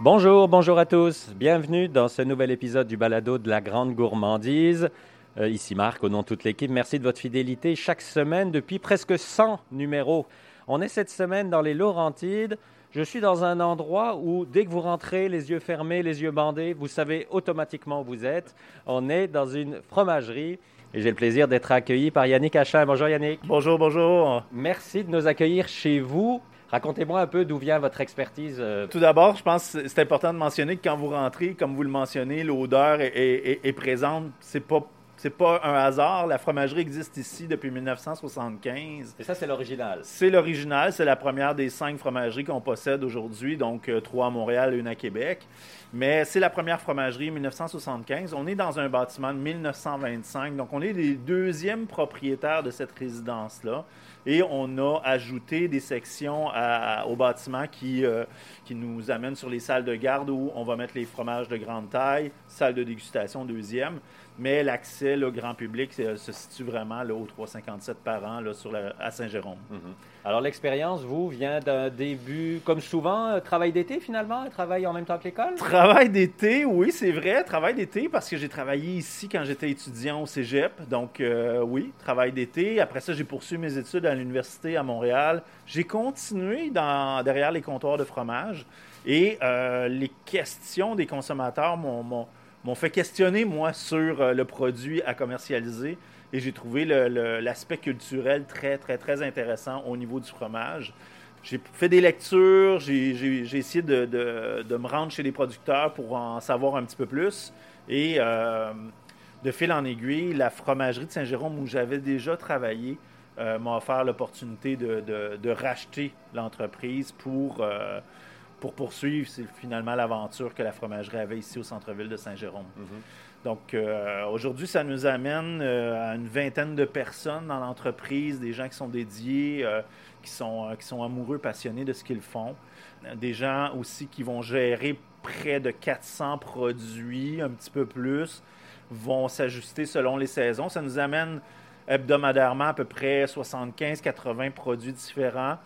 Bonjour, bonjour à tous. Bienvenue dans ce nouvel épisode du balado de la grande gourmandise. Euh, ici Marc, au nom de toute l'équipe, merci de votre fidélité chaque semaine depuis presque 100 numéros. On est cette semaine dans les Laurentides. Je suis dans un endroit où, dès que vous rentrez, les yeux fermés, les yeux bandés, vous savez automatiquement où vous êtes. On est dans une fromagerie. Et j'ai le plaisir d'être accueilli par Yannick Achin. Bonjour Yannick. Bonjour, bonjour. Merci de nous accueillir chez vous. Racontez-moi un peu d'où vient votre expertise. euh, Tout d'abord, je pense que c'est important de mentionner que quand vous rentrez, comme vous le mentionnez, l'odeur est, est- est présente. C'est pas c'est pas un hasard. La fromagerie existe ici depuis 1975. Et ça, c'est l'original. C'est l'original, c'est la première des cinq fromageries qu'on possède aujourd'hui, donc euh, trois à Montréal et une à Québec. Mais c'est la première fromagerie 1975. On est dans un bâtiment de 1925, donc on est les deuxièmes propriétaires de cette résidence-là. Et on a ajouté des sections à- au bâtiment qui, euh, qui nous amènent sur les salles de garde où on va mettre les fromages de grande taille, salle de dégustation deuxième. Mais l'accès là, grand public euh, se situe vraiment là, au 357 par an là, sur la- à Saint-Jérôme. Alors, l'expérience, vous, vient d'un début, comme souvent, euh, travail d'été finalement, travail en même temps que l'école? Travail d'été, oui, c'est vrai. Travail d'été parce que j'ai travaillé ici quand j'étais étudiant au cégep. Donc, euh, oui, travail d'été. Après ça, j'ai poursuivi mes études à l'université à Montréal. J'ai continué dans, derrière les comptoirs de fromage et euh, les questions des consommateurs m'ont- m'ont fait questionner, moi, sur euh, le produit à commercialiser. Et j'ai trouvé l'aspect culturel très, très, très intéressant au niveau du fromage. J'ai fait des lectures, j'ai essayé de, me rendre chez les producteurs pour en savoir un petit peu plus. Et euh, de fil en aiguille, la fromagerie de Saint-Jérôme, où j'avais déjà travaillé, euh, m'a offert l'opportunité de, racheter l'entreprise pour, pour poursuivre c'est finalement l'aventure que la fromagerie avait ici au centre-ville de Saint-Jérôme. Donc euh, aujourd'hui, ça nous amène euh, à une vingtaine de personnes dans l'entreprise, des gens qui sont dédiés, euh, qui, sont, qui sont amoureux, passionnés de ce qu'ils font. Des gens aussi qui vont gérer près de 400 produits, un petit peu plus, vont s'ajuster selon les saisons. Ça nous amène hebdomadairement à peu près 75-80 produits différents.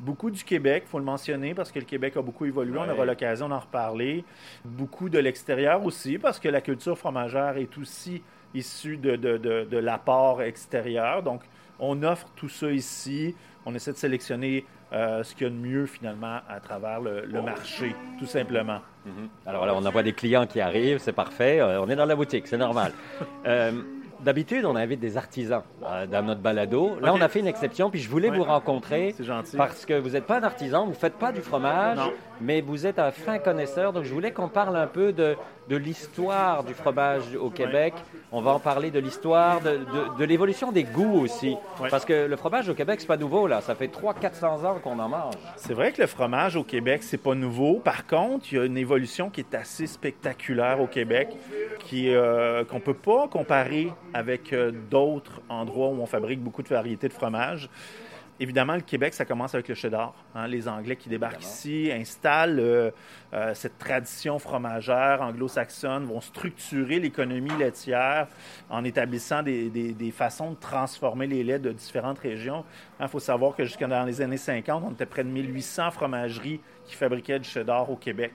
Beaucoup du Québec, il faut le mentionner, parce que le Québec a beaucoup évolué. On aura l'occasion d'en reparler. Beaucoup de l'extérieur aussi, parce que la culture fromagère est aussi issue de, de, de, de l'apport extérieur. Donc, on offre tout ça ici. On essaie de sélectionner euh, ce qu'il y a de mieux, finalement, à travers le, le marché, tout simplement. Alors là, on envoie des clients qui arrivent, c'est parfait. Euh, on est dans la boutique, c'est normal. Euh, D'habitude, on invite des artisans euh, dans notre balado. Là, on a fait une exception, puis je voulais Ouais. vous rencontrer C'est gentil. parce que vous n'êtes pas un artisan, vous ne faites pas du fromage, Non. Mais vous êtes un fin connaisseur. Donc, je voulais qu'on parle un peu de, de l'histoire du fromage au Québec. On va en parler de l'histoire, de, de- de l'évolution des goûts aussi. Ouais. Parce que le fromage au Québec, c'est pas nouveau, là. Ça fait 300-400 ans qu'on en mange. C'est vrai que le fromage au Québec, c'est pas nouveau. Par contre, il y a une évolution qui est assez spectaculaire au Québec, qui euh, qu'on peut pas comparer avec euh, d'autres endroits où on fabrique beaucoup de variétés de fromage. Évidemment, le Québec, ça commence avec le cheddar. hein. Les Anglais qui débarquent ici installent euh, euh, cette tradition fromagère anglo-saxonne, vont structurer l'économie laitière en établissant des, des- des façons de transformer les laits de différentes régions. Il faut savoir que jusqu'à dans les années 50, on était près de 1800 fromageries qui fabriquaient du cheddar au Québec.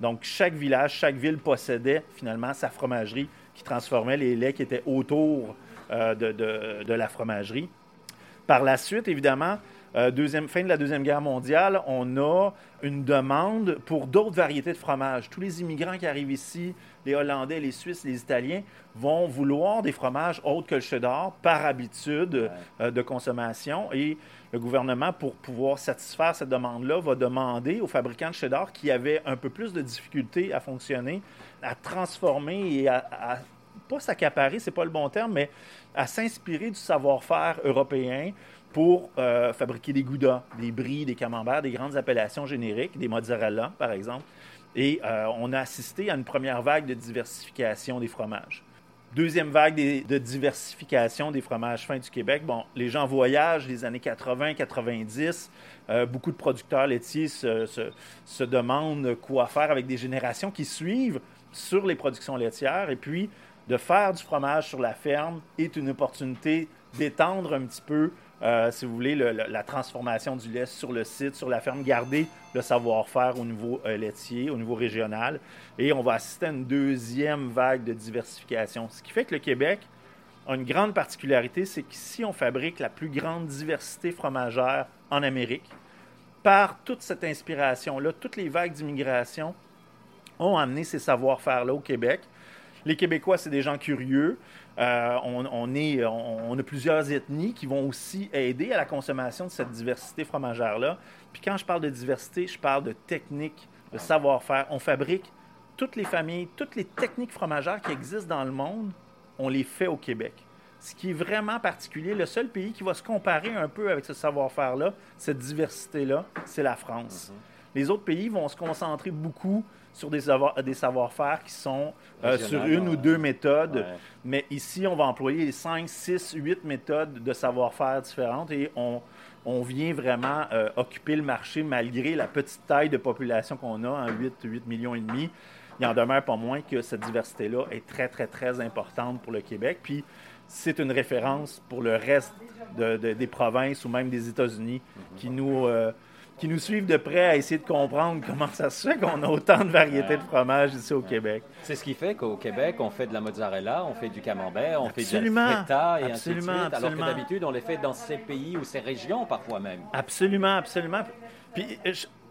Donc, chaque village, chaque ville possédait finalement sa fromagerie qui transformait les laits qui étaient autour euh, de- de- de la fromagerie. Par la suite, évidemment, euh, deuxième, fin de la Deuxième Guerre mondiale, on a une demande pour d'autres variétés de fromage. Tous les immigrants qui arrivent ici, les Hollandais, les Suisses, les Italiens, vont vouloir des fromages autres que le cheddar par habitude euh, de consommation. Et le gouvernement, pour pouvoir satisfaire cette demande-là, va demander aux fabricants de cheddar qui avaient un peu plus de difficultés à fonctionner, à transformer et à, à- pas s'accaparer, c'est pas le bon terme, mais à s'inspirer du savoir-faire européen pour euh, fabriquer des goudas, des brie, des camemberts, des grandes appellations génériques, des mozzarella, par exemple. Et euh, on a assisté à une première vague de diversification des fromages. Deuxième vague de diversification des fromages fins du Québec. Bon, les gens voyagent les années 80, 90. Euh, beaucoup de producteurs laitiers se demandent quoi faire avec des générations qui suivent sur les productions laitières. Et puis, de faire du fromage sur la ferme est une opportunité d'étendre un petit peu euh, si vous voulez, la transformation du lait sur le site, sur la ferme, garder le savoir-faire au niveau euh, laitier, au niveau régional. Et on va assister à une deuxième vague de diversification. Ce qui fait que le Québec a une grande particularité, c'est qu'ici, on fabrique la plus grande diversité fromagère en Amérique. Par toute cette inspiration-là, toutes les vagues d'immigration ont amené ces savoir-faire-là au Québec. Les Québécois, c'est des gens curieux. Euh, on, est, on, a plusieurs ethnies qui vont aussi aider à la consommation de cette diversité fromagère-là. Puis quand je parle de diversité, je parle de technique, de savoir-faire. On fabrique toutes les familles, toutes les techniques fromagères qui existent dans le monde, on les fait au Québec. Ce qui est vraiment particulier, le seul pays qui va se comparer un peu avec ce savoir-faire-là, cette diversité-là, c'est la France. Mm-hmm. Les autres pays vont se concentrer beaucoup sur des, des savoir-faire qui sont euh, sur une ou deux méthodes. Mais ici, on va employer 5, 6, 8 méthodes de savoir-faire différentes et on, on vient vraiment euh, occuper le marché malgré la petite taille de population qu'on a, en 8, 8 millions et demi. Il en demeure pas moins que cette diversité-là est très, très, très importante pour le Québec. Puis, c'est une référence pour le reste des provinces ou même des États-Unis qui nous... Euh, qui nous suivent de près à essayer de comprendre comment ça se fait qu'on a autant de variétés de fromages ici au Québec. C'est ce qui fait qu'au Québec, on fait de la mozzarella, on fait du camembert, on fait du feta et ainsi de suite, alors que d'habitude, on les fait dans ces pays ou ces régions parfois même. Absolument, absolument. Puis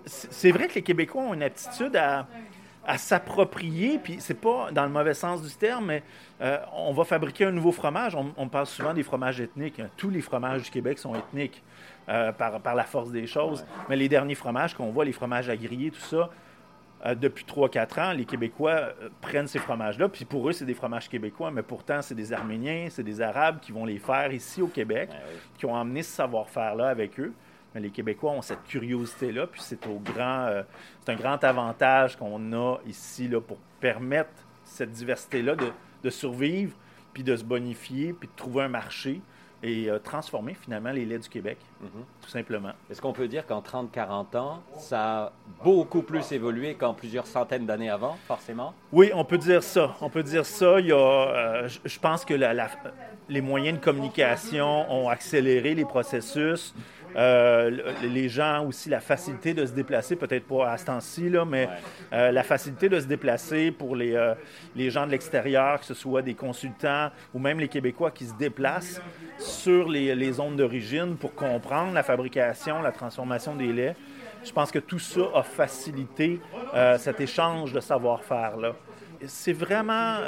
c'est vrai que les Québécois ont une aptitude à, à s'approprier, puis c'est pas dans le mauvais sens du terme, mais euh, on va fabriquer un nouveau fromage. On, parle souvent des fromages ethniques. Hein. Tous les fromages du Québec sont ethniques euh, par, par, la force des choses. Mais les derniers fromages qu'on voit, les fromages à griller, tout ça, euh, depuis 3-4 ans, les Québécois prennent ces fromages-là. Puis pour eux, c'est des fromages québécois, mais pourtant, c'est des Arméniens, c'est des Arabes qui vont les faire ici au Québec, qui ont emmené ce savoir-faire-là avec eux les Québécois ont cette curiosité-là, puis c'est au grand, euh, c'est un grand avantage qu'on a ici là, pour permettre cette diversité-là de, de, survivre, puis de se bonifier, puis de trouver un marché et euh, transformer finalement les laits du Québec, mhm. tout simplement. Est-ce qu'on peut dire qu'en 30-40 ans, ça a beaucoup plus évolué qu'en plusieurs centaines d'années avant, forcément? Oui, on peut dire ça. On peut dire ça. Il y a, euh, je pense que la, les moyens de communication ont accéléré les processus. Euh, les gens aussi, la facilité de se déplacer, peut-être pas à ce temps-ci, mais euh, la facilité de se déplacer pour les, euh, les gens de l'extérieur, que ce soit des consultants ou même les Québécois qui se déplacent sur les, les zones d'origine pour comprendre la fabrication, la transformation des laits. Je pense que tout ça a facilité cet échange de savoir-faire-là c'est vraiment,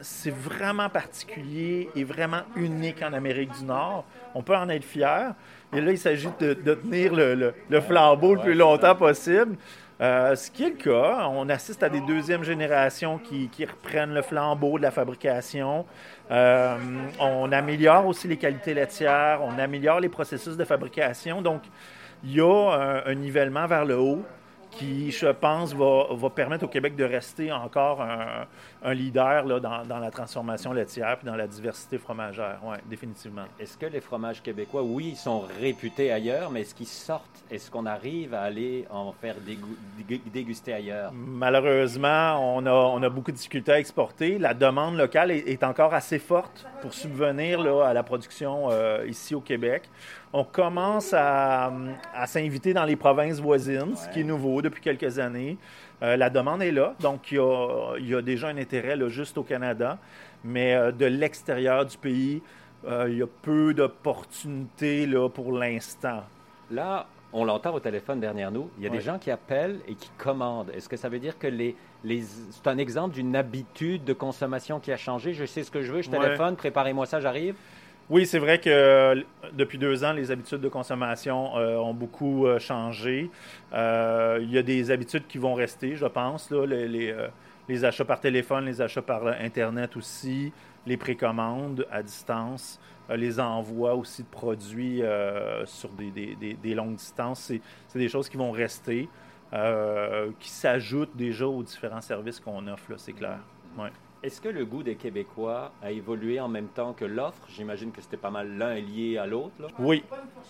c'est vraiment particulier et vraiment unique en Amérique du Nord. On peut en être fier. Et là, il s'agit de, tenir le, flambeau le plus longtemps possible. Euh, ce qui est le cas, on assiste à des deuxièmes générations qui, reprennent le flambeau de la fabrication. Euh, on améliore aussi les qualités laitières, on améliore les processus de fabrication. Donc, il y a un nivellement vers le haut qui, je pense, va, permettre au Québec de rester encore un, leader là, dans, la transformation laitière et dans la diversité fromagère. Oui, définitivement. Est-ce que les fromages québécois, oui, ils sont réputés ailleurs, mais est-ce qu'ils sortent? Est-ce qu'on arrive à aller en faire déguster ailleurs? Malheureusement, on a, on a beaucoup de difficultés à exporter. La demande locale est, encore assez forte pour subvenir là, à la production euh, ici au Québec. On commence à, s'inviter dans les provinces voisines, ce qui est nouveau depuis quelques années. Euh, la demande est là, donc il y a, déjà un intérêt là, juste au Canada, mais euh, de l'extérieur du pays, euh, il y a peu d'opportunités pour l'instant. Là, on l'entend au téléphone derrière nous, il y a des gens qui appellent et qui commandent. Est-ce que ça veut dire que les, les... c'est un exemple d'une habitude de consommation qui a changé? Je sais ce que je veux, je téléphone, préparez-moi ça, j'arrive. Oui, c'est vrai que euh, depuis deux ans, les habitudes de consommation euh, ont beaucoup euh, changé. il y a des habitudes qui vont rester, je pense, les, achats par téléphone, les achats par Internet aussi, les précommandes à distance, les envois aussi de produits sur des, longues distances. C'est des choses qui vont rester, qui s'ajoutent déjà aux différents services qu'on offre, c'est clair. Est-ce que le goût des Québécois a évolué en même temps que l'offre? J'imagine que c'était pas mal l'un lié à l'autre. Oui.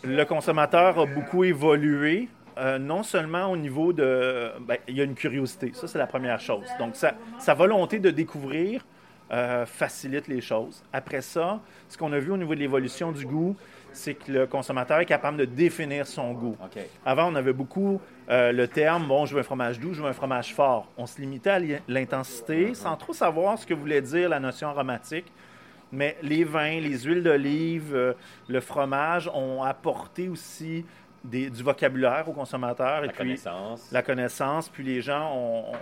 Le consommateur a beaucoup évolué. Euh, non seulement au niveau de... Ben, il y a une curiosité, ça c'est la première chose. Donc sa, volonté de découvrir euh, facilite les choses. Après ça, ce qu'on a vu au niveau de l'évolution du goût, c'est que le consommateur est capable de définir son goût. Avant, on avait beaucoup euh, le terme, bon, je veux un fromage doux, je veux un fromage fort. On se limitait à l'intensité sans trop savoir ce que voulait dire la notion aromatique. Mais les vins, les huiles d'olive, euh, le fromage ont apporté aussi du vocabulaire aux consommateurs. La connaissance. La connaissance. Puis les gens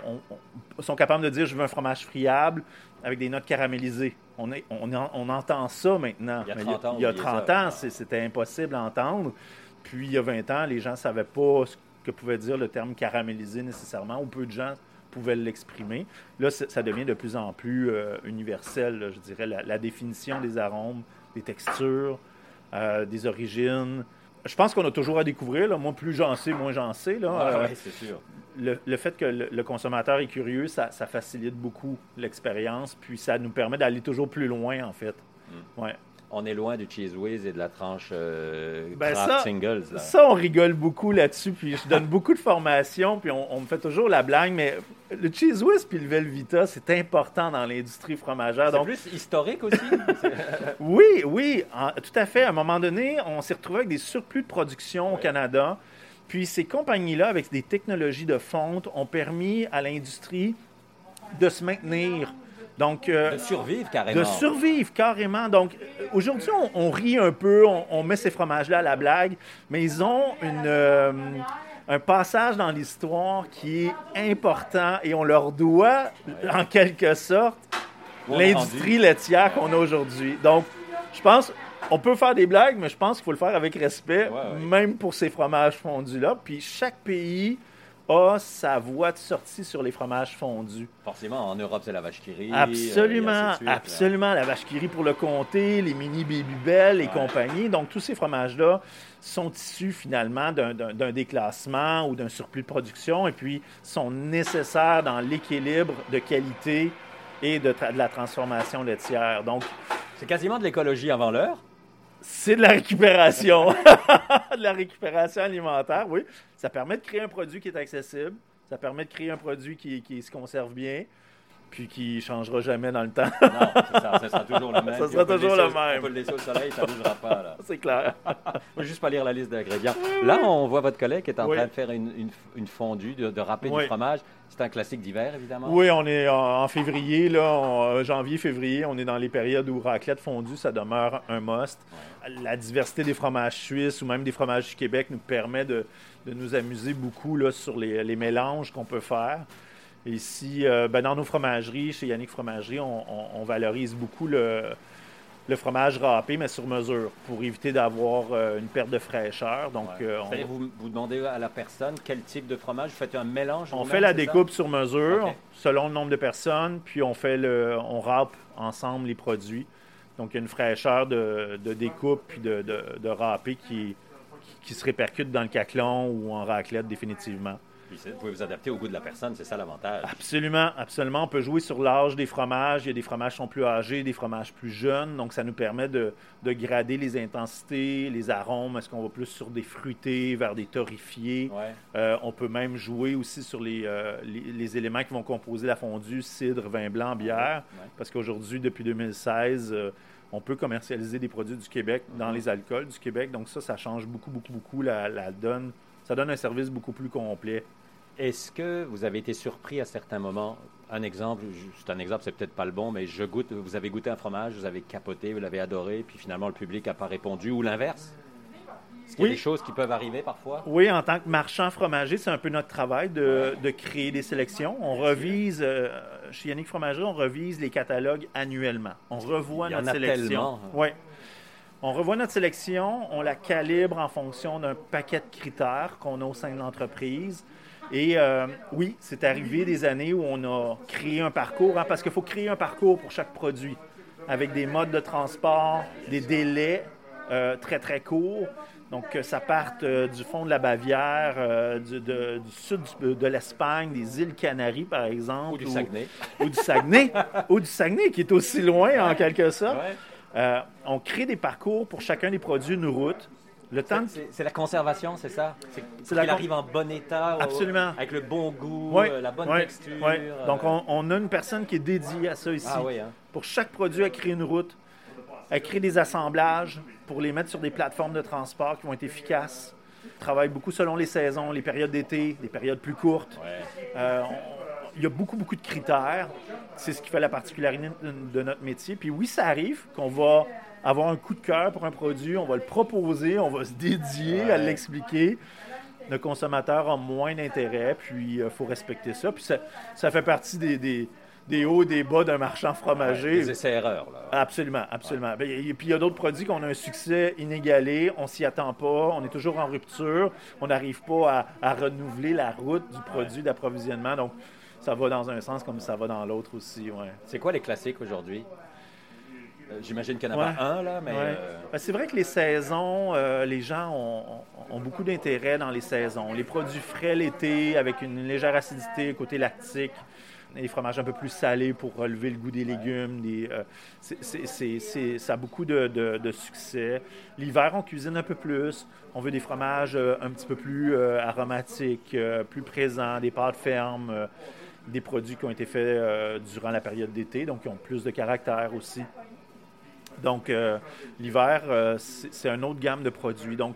sont capables de dire je veux un fromage friable avec des notes caramélisées. On, est, on, entend ça maintenant. Il y a 30 ans, il y a 30 ans c'était impossible à entendre. Puis il y a 20 ans, les gens ne savaient pas ce que pouvait dire le terme caramélisé nécessairement, ou peu de gens pouvaient l'exprimer. Là, ça devient de plus en plus euh, universel, je dirais, la, définition des arômes, des textures, euh, des origines. Je pense qu'on a toujours à découvrir. Là. Moi, plus j'en sais, moins j'en sais. Là. Euh, c'est sûr. Le, fait que le, consommateur est curieux, ça, facilite beaucoup l'expérience, puis ça nous permet d'aller toujours plus loin, en fait. Mm. Ouais on est loin du Cheese Whiz et de la tranche euh, ben singles. Ça, on rigole beaucoup là-dessus, puis je donne beaucoup de formations, puis on, me fait toujours la blague, mais le Cheese Whiz puis le Velvita, c'est important dans l'industrie fromagère. C'est plus historique aussi? oui, oui, tout à fait. À un moment donné, on s'est retrouvé avec des surplus de production au Canada, puis ces compagnies-là, avec des technologies de fonte, ont permis à l'industrie de se maintenir donc, euh, de survivre carrément. De survivre carrément. Donc, euh, aujourd'hui, on, rit un peu, on, met ces fromages-là à la blague, mais ils ont une, euh, un passage dans l'histoire qui est important et on leur doit, en quelque sorte, l'industrie laitière qu'on a aujourd'hui. Donc, je pense, on peut faire des blagues, mais je pense qu'il faut le faire avec respect, même pour ces fromages fondus-là. Puis chaque pays a sa voie de sortie sur les fromages fondus. Forcément, en Europe, c'est la vache qui rit. Absolument, euh, absolument. La vache qui rit pour le comté, les mini Baby Bell et compagnie. Donc, tous ces fromages-là sont issus finalement d'un déclassement ou d'un surplus de production et puis sont nécessaires dans l'équilibre de qualité et de, de la transformation laitière. Donc, c'est quasiment de l'écologie avant l'heure. C'est de la récupération. de la récupération alimentaire, oui. Ça permet de créer un produit qui est accessible. Ça permet de créer un produit qui, qui se conserve bien puis qui ne changera jamais dans le temps. non, ça, ça sera toujours le même. Ça sera toujours le même. On peut le laisser au soleil, ça ne bougera pas. C'est clair. On va juste pas lire la liste d'ingrédients. Là, on voit votre collègue qui est en train de faire une, une, fondue, de, de râper du fromage. C'est un classique d'hiver, évidemment. Oui, on est en, février, là, euh, janvier, février, on est dans les périodes où raclette fondue, ça demeure un must. La diversité des fromages suisses ou même des fromages du Québec nous permet de, de nous amuser beaucoup là, sur les, les mélanges qu'on peut faire. Ici, euh, ben, dans nos fromageries, chez Yannick Fromagerie, on, valorise beaucoup le, fromage râpé, mais sur mesure, pour éviter d'avoir euh, une perte de fraîcheur. Donc, euh, vous, vous demandez à la personne quel type de fromage, vous faites un mélange On fait la découpe sur mesure, selon le nombre de personnes, puis on fait le, on râpe ensemble les produits. Donc, il y a une fraîcheur de, découpe puis de, de, râpé qui, qui se répercute dans le caclon ou en raclette définitivement vous pouvez vous adapter au goût de la personne, c'est ça l'avantage. Absolument, absolument. On peut jouer sur l'âge des fromages. Il y a des fromages qui sont plus âgés, des fromages plus jeunes. Donc, ça nous permet de, grader les intensités, les arômes. Est-ce qu'on va plus sur des fruités, vers des torréfiés? Euh, on peut même jouer aussi sur euh, les, les, éléments qui vont composer la fondue, cidre, vin blanc, bière. Parce qu'aujourd'hui, depuis 2016, euh, on peut commercialiser des produits du Québec dans les alcools du Québec. Donc ça, ça change beaucoup, beaucoup, beaucoup la, la donne. Ça donne un service beaucoup plus complet. Est-ce que vous avez été surpris à certains moments? Un exemple, c'est un exemple, c'est peut-être pas le bon, mais je goûte, vous avez goûté un fromage, vous avez capoté, vous l'avez adoré, puis finalement le public n'a pas répondu, ou l'inverse? Est-ce qu'il y a des choses qui peuvent arriver parfois? Oui, en tant que marchand fromager, c'est un peu notre travail de, créer des sélections. On revise, euh, chez Yannick Fromager, on revise les catalogues annuellement. On revoit notre sélection. Oui. On revoit notre sélection, on la calibre en fonction d'un paquet de critères qu'on a au sein de l'entreprise. Et euh, oui, c'est arrivé des années où on a créé un parcours, hein, parce qu'il faut créer un parcours pour chaque produit, avec des modes de transport, des délais euh, très, très courts. Donc, que ça parte euh, du fond de la Bavière, du, sud de l'Espagne, des îles Canaries, par exemple. Ou du Saguenay. Ou, du Saguenay. ou du Saguenay, qui est aussi loin, en quelque sorte. On crée des parcours pour chacun des produits, une route. C'est la conservation, c'est ça? C'est qu'il arrive en bon état, Absolument. avec le bon goût, euh, la bonne texture. Donc, on, a une personne qui est dédiée à ça ici. Ah oui, hein. pour chaque produit, à créer une route, à créer des assemblages pour les mettre sur des plateformes de transport qui vont être efficaces. On travaille beaucoup selon les saisons, les périodes d'été, les périodes plus courtes. Euh, il y a beaucoup, beaucoup de critères. C'est ce qui fait la particularité de notre métier. Puis oui, ça arrive qu'on va avoir un coup de cœur pour un produit, on va le proposer, on va se dédier à l'expliquer. Le consommateur a moins d'intérêt, puis il euh, faut respecter ça. Puis ça, fait partie des, des, hauts et des bas d'un marchand fromager. des essais-erreurs. Absolument, absolument. Ben, et puis il y a d'autres produits qu'on a un succès inégalé, on s'y attend pas, on est toujours en rupture, on n'arrive pas à, à, renouveler la route du produit d'approvisionnement. Donc, ça va dans un sens comme ça va dans l'autre aussi. Ouais. C'est quoi les classiques aujourd'hui? Euh, j'imagine qu'il n'y en a pas un, là, mais... Euh, ben, c'est vrai que les saisons, euh, les gens ont, beaucoup d'intérêt dans les saisons. Les produits frais l'été, avec une légère acidité côté lactique, les fromages un peu plus salés pour relever le goût des légumes. Des, ça a beaucoup de, succès. L'hiver, on cuisine un peu plus. On veut des fromages un petit peu plus aromatiques, plus présents, des pâtes fermes des produits qui ont été faits durant la période d'été, donc qui ont plus de caractère aussi. Donc, euh, l'hiver, euh, c'est une autre gamme de produits. Donc,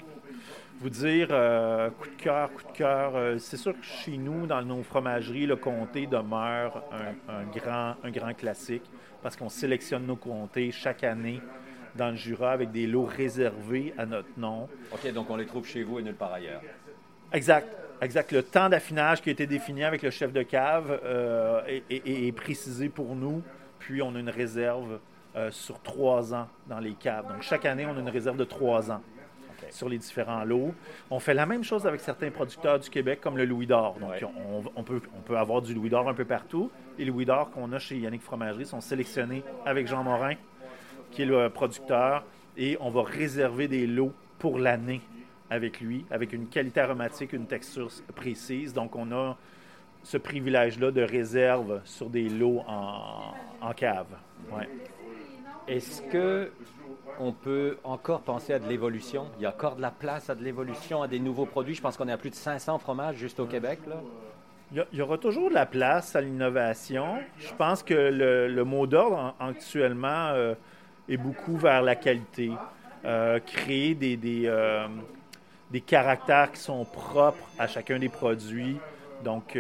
vous dire euh, coup de cœur, coup de cœur, c'est sûr que chez nous, dans nos fromageries, le comté demeure un, grand, un grand classique parce qu'on sélectionne nos comtés chaque année dans le Jura avec des lots réservés à notre nom. OK, donc on les trouve chez vous et nulle part ailleurs. Exact. Exact. Le temps d'affinage qui a été défini avec le chef de cave est, précisé pour nous. Puis on a une réserve euh, sur trois ans dans les caves. Donc, chaque année, on a une réserve de trois ans sur les différents lots. On fait la même chose avec certains producteurs du Québec, comme le Louis d'Or. Donc, on, peut, on peut avoir du Louis d'Or un peu partout. Les Louis d'Or qu'on a chez Yannick Fromagerie sont sélectionnés avec Jean Morin, qui est le producteur, et on va réserver des lots pour l'année avec lui, avec une qualité aromatique, une texture précise. Donc, on a ce privilège-là de réserve sur des lots en, en cave. Ouais. Est-ce que on peut encore penser à de l'évolution? Il y a encore de la place à de l'évolution, à des nouveaux produits. Je pense qu'on est à plus de 500 fromages juste au Québec. Là. Il y aura toujours de la place à l'innovation. Je pense que le, mot d'ordre actuellement euh, est beaucoup vers la qualité. Euh, créer des, des, euh, des, caractères qui sont propres à chacun des produits. Donc,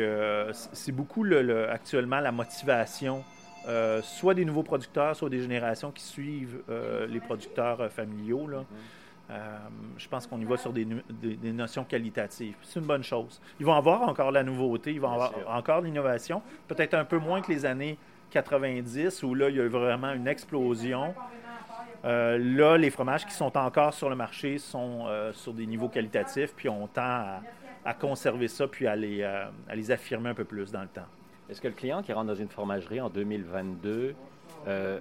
c'est beaucoup le, actuellement la motivation euh, soit des nouveaux producteurs, soit des générations qui suivent euh, les producteurs euh, familiaux. je pense qu'on y va sur des, notions qualitatives. C'est une bonne chose. Ils vont avoir encore la nouveauté, ils vont avoir encore l'innovation, peut-être un peu moins que les années 90, où là, il y a eu vraiment une explosion. Là, les fromages qui sont encore sur le marché sont sur des niveaux qualitatifs, puis on tend à, conserver ça, puis à les affirmer un peu plus dans le temps. Est-ce que le client qui rentre dans une fromagerie en 2022 euh,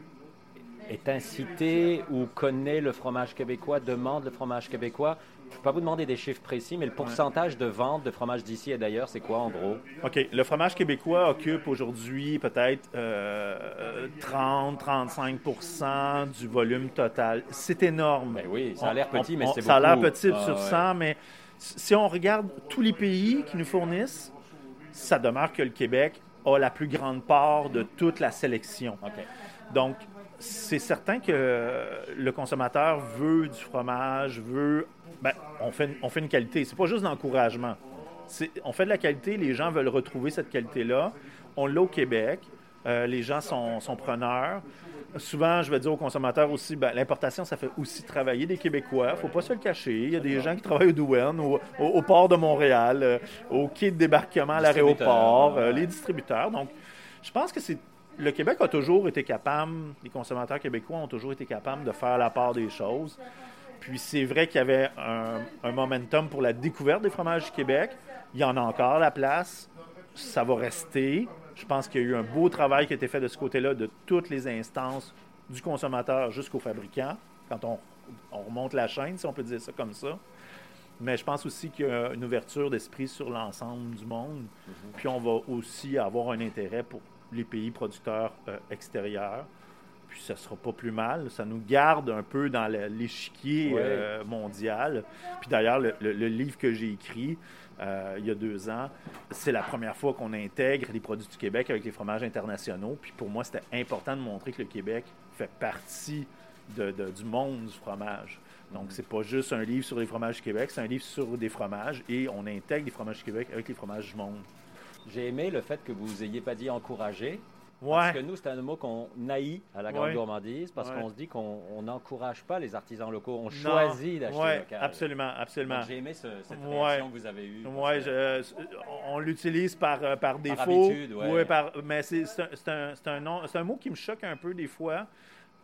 est incité ou connaît le fromage québécois, demande le fromage québécois? Je ne peux pas vous demander des chiffres précis, mais le pourcentage de vente de fromage d'ici et d'ailleurs, c'est quoi en gros? OK. Le fromage québécois occupe aujourd'hui peut-être 30-35% du volume total. C'est énorme. Ben oui, ça a l'air petit, mais c'est beaucoup. Ça a l'air petit sur 100, mais si on regarde tous les pays qui nous fournissent, ça demeure que le Québec a la plus grande part de toute la sélection. Donc, c'est certain que le consommateur veut du fromage, veut. Ben, on, fait, on fait une qualité. C'est pas juste l'encouragement. On fait de la qualité, les gens veulent retrouver cette qualité-là. On l'a au Québec. Euh, les gens sont, sont preneurs souvent, je vais dire aux consommateurs aussi, ben, l'importation, ça fait aussi travailler des Québécois. Il ne faut pas se le cacher. Il y a des gens qui travaillent au douane, au, port de Montréal, euh, au quai de débarquement à l'aéroport, euh, les distributeurs. Donc, je pense que c'est le Québec a toujours été capable, les consommateurs québécois ont toujours été capables de faire la part des choses. Puis c'est vrai qu'il y avait un, un, momentum pour la découverte des fromages du Québec. Il y en a encore la place. Ça va rester. Je pense qu'il y a eu un beau travail qui a été fait de ce côté-là, de toutes les instances, du consommateur jusqu'au fabricant, quand on, remonte la chaîne, si on peut dire ça comme ça. Mais je pense aussi qu'il y a une ouverture d'esprit sur l'ensemble du monde. Mm-hmm. Puis on va aussi avoir un intérêt pour les pays producteurs euh, extérieurs. puis ça sera pas plus mal. Ça nous garde un peu dans l'échiquier Ouais. euh, mondial. Puis d'ailleurs, le, le- le livre que j'ai écrit euh, il y a deux ans, c'est la première fois qu'on intègre les produits du Québec avec les fromages internationaux. Puis pour moi, c'était important de montrer que le Québec fait partie de- de- du monde du fromage. Donc, c'est pas juste un livre sur les fromages du Québec, c'est un livre sur des fromages et on intègre les fromages du Québec avec les fromages du monde. J'ai aimé le fait que vous ayez pas dit encourager. Ouais. Parce que nous, c'est un mot qu'on haït à la grande Ouais. gourmandise parce Ouais. qu'on se dit qu'on on n'encourage pas les artisans locaux, on Non. choisit d'acheter local. absolument, absolument. J'ai aimé ce- cette réaction que vous avez eue. que- je- on l'utilise par, euh, par défaut. habitude, ouais. par, mais c'est un, c'est un- un mot qui me choque un peu des fois.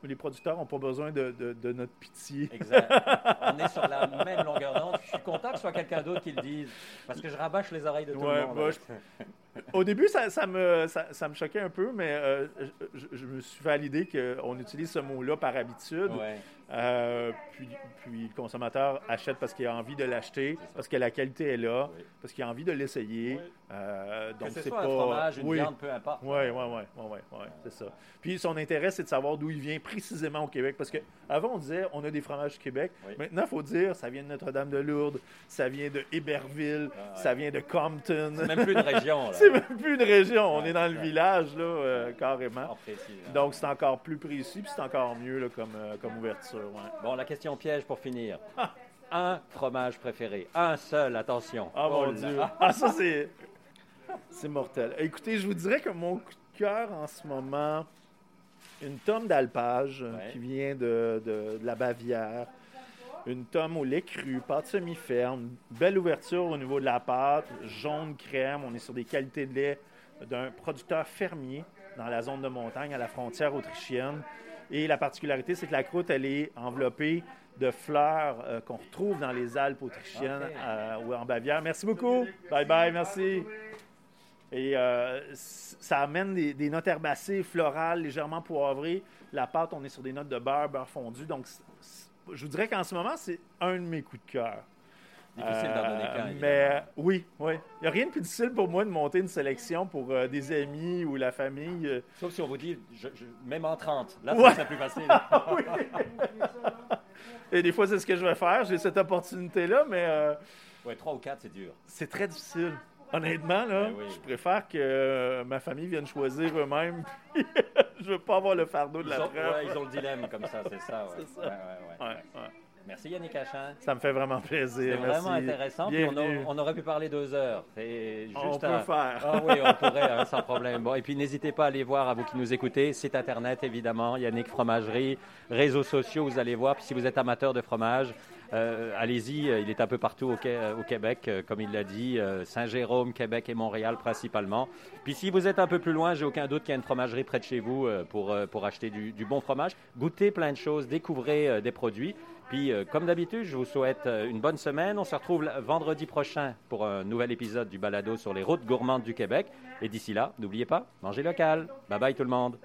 Les producteurs n'ont pas besoin de, de- de notre pitié. Exact. On est sur la même longueur d'onde. Je suis content que ce soit quelqu'un d'autre qui le dise. Parce que je rabâche les oreilles de tout Ouais, le monde. bah, je- Au début, ça, ça me, ça, ça me choquait un peu, mais euh, je, me suis l'idée qu'on utilise ce mot-là par habitude. Ouais. Euh, puis, puis le consommateur achète parce qu'il a envie de l'acheter, parce que la qualité est là, Oui. parce qu'il a envie de l'essayer. Oui. Euh, Que donc ce c'est pas un fromage, une oui. viande, peu importe. Oui, oui, oui, oui, ouais, c'est ça. Puis son intérêt, c'est de savoir d'où il vient précisément au Québec. Parce qu'avant, on disait, on a des fromages du Québec. Oui. Maintenant, il faut dire, ça vient de Notre-Dame-de-Lourdes, ça vient de Héberville, Ah, ça vient de Compton. C'est même plus une région. C'est même plus une région, on est dans le village, là, euh, carrément. Précis, là. Donc, c'est encore plus précis, puis c'est encore mieux là, comme, comme ouverture. Bon, la question piège pour finir. Un fromage préféré. Un seul, attention. Ah, Oh mon là. Dieu. Ah, ça, c'est. C'est mortel. Écoutez, je vous dirais que mon coup de cœur en ce moment, une tome d'alpage euh, Ouais. qui vient de, de- de la Bavière. Une tome au lait cru, pâte semi-ferme, belle ouverture au niveau de la pâte, jaune crème. On est sur des qualités de lait d'un producteur fermier dans la zone de montagne à la frontière autrichienne. Et la particularité, c'est que la croûte, elle est enveloppée de fleurs euh, qu'on retrouve dans les Alpes autrichiennes euh, ou en Bavière. Merci beaucoup. Bye bye, merci. Et euh, ça amène des, des notes herbacées, florales, légèrement poivrées. La pâte, on est sur des notes de beurre, beurre fondu. Donc, je vous dirais qu'en ce moment, c'est un de mes coups de cœur. Difficile d'en donner Euh. Mais euh, oui, oui. Il n'y a rien de plus difficile pour moi de monter une sélection pour euh, des amis ou la famille. euh. Sauf si on vous dit, je, je- même en 30. Là, Ouais. c'est plus facile. Et des fois, c'est ce que je vais faire. J'ai cette opportunité-là, mais euh, ouais, 3 ou 4, c'est dur. c'est très difficile. Honnêtement, là, Ben oui. je préfère que euh, ma famille vienne choisir eux-mêmes. je veux pas avoir le fardeau de Ils la ont, preuve. ouais, ils ont le dilemme comme ça, c'est ça. ouais. C'est ça. Ouais, ouais, ouais. Ouais, ouais. Merci Yannick Achin. Ça me fait vraiment plaisir. C'est vraiment intéressant. Puis on, a- Bienvenue. on aurait pu parler deux heures. C'est On juste peut à- faire. Ah oui, on pourrait, hein, sans problème. Bon, et puis n'hésitez pas à aller voir, à vous qui nous écoutez, site internet évidemment, Yannick Fromagerie, réseaux sociaux, vous allez voir. Puis si vous êtes amateur de fromage, euh, allez-y, euh, il est un peu partout au, euh, au Québec, comme il l'a dit, Saint-Jérôme, Québec et Montréal principalement. Puis si vous êtes un peu plus loin, j'ai aucun doute qu'il y a une fromagerie près de chez vous pour, pour acheter du, du bon fromage. Goûtez plein de choses, découvrez des produits. Puis, euh, comme d'habitude, je vous souhaite euh, une bonne semaine. On se retrouve vendredi prochain pour un nouvel épisode du balado sur les routes gourmandes du Québec. Et d'ici là, n'oubliez pas, mangez local. Bye bye tout le monde.